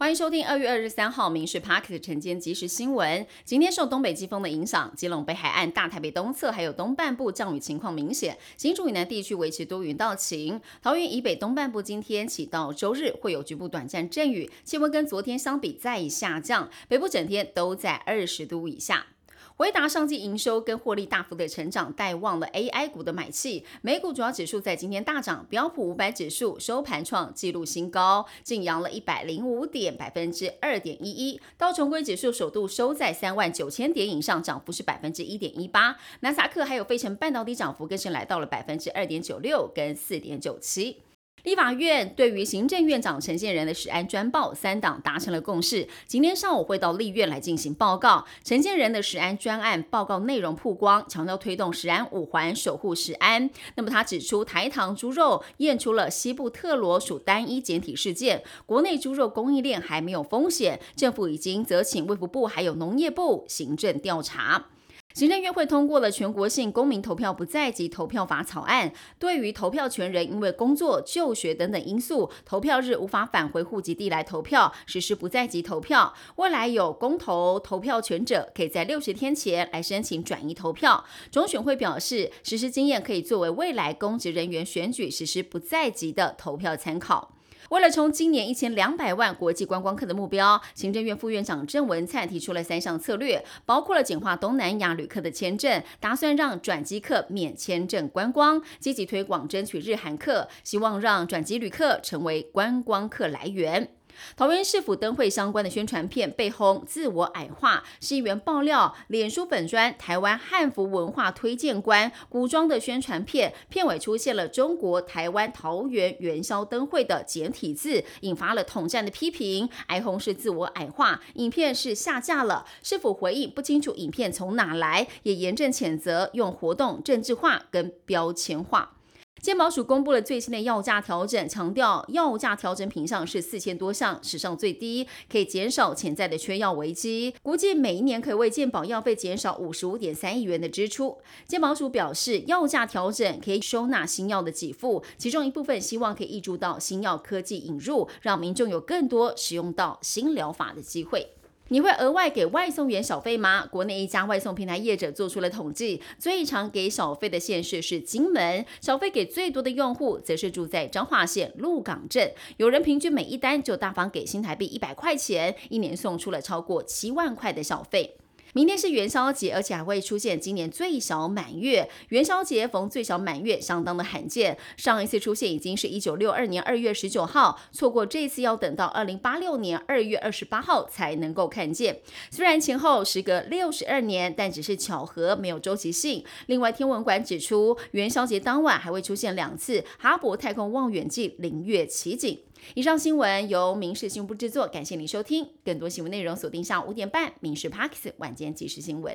欢迎收听二月二十三号《民事 Park》的晨间即时新闻。今天受东北季风的影响，基隆北海岸、大台北东侧还有东半部降雨情况明显。新竹以南地区维持多云到晴。桃园以北东半部今天起到周日会有局部短暂阵雨，气温跟昨天相比再下降。北部整天都在二十度以下。回答上季营收跟获利大幅的成长，带旺了 AI 股的买气。美股主要指数在今天大涨，标普五百指数收盘创纪录新高，净扬了一百零五点，百分之二点一一。道琼斯指数首度收在三万九千点以上，涨幅是百分之一点一八。纳斯克还有费城半导体涨幅更是来到了百分之二点九六跟四点九七。立法院对于行政院长陈建仁的实安专报，三党达成了共识。今天上午会到立院来进行报告。陈建仁的实安专案报告内容曝光，强调推动实安五环守护实安。那么他指出，台糖猪肉验出了西部特罗属单一检体事件，国内猪肉供应链还没有风险，政府已经责请卫福部还有农业部行政调查。行政院会通过了全国性公民投票不在籍投票法草案，对于投票权人因为工作、就学等等因素，投票日无法返回户籍地来投票，实施不在籍投票。未来有公投投票权者，可以在六十天前来申请转移投票。中选会表示，实施经验可以作为未来公职人员选举实施不在籍的投票参考。为了冲今年一千两百万国际观光客的目标，行政院副院长郑文灿提出了三项策略，包括了简化东南亚旅客的签证，打算让转机客免签证观光，积极推广争取日韩客，希望让转机旅客成为观光客来源。桃园市府灯会相关的宣传片被轰自我矮化，市议员爆料，脸书粉砖台湾汉服文化推荐官古装的宣传片片尾出现了中国台湾桃园元宵灯会的简体字，引发了统战的批评。挨轰是自我矮化，影片是下架了，是否回应不清楚，影片从哪来，也严正谴责用活动政治化跟标签化。健保署公布了最新的药价调整，强调药价调整品项是四千多项，史上最低，可以减少潜在的缺药危机。估计每一年可以为健保药费减少五十五点三亿元的支出。健保署表示，药价调整可以收纳新药的给付，其中一部分希望可以挹注到新药科技引入，让民众有更多使用到新疗法的机会。你会额外给外送员小费吗？国内一家外送平台业者做出了统计，最常给小费的县市是金门，小费给最多的用户则是住在彰化县鹿港镇，有人平均每一单就大方给新台币一百块钱，一年送出了超过七万块的小费。明天是元宵节，而且还会出现今年最小满月。元宵节逢最小满月，相当的罕见。上一次出现已经是一九六二年二月十九号，错过这次要等到二零八六年二月二十八号才能够看见。虽然前后时隔六十二年，但只是巧合，没有周期性。另外，天文馆指出，元宵节当晚还会出现两次哈勃太空望远镜凌月奇景。以上新闻由民事新闻部制作，感谢您收听。更多新闻内容锁定下午五点半《民事 Parks 晚间即时新闻》。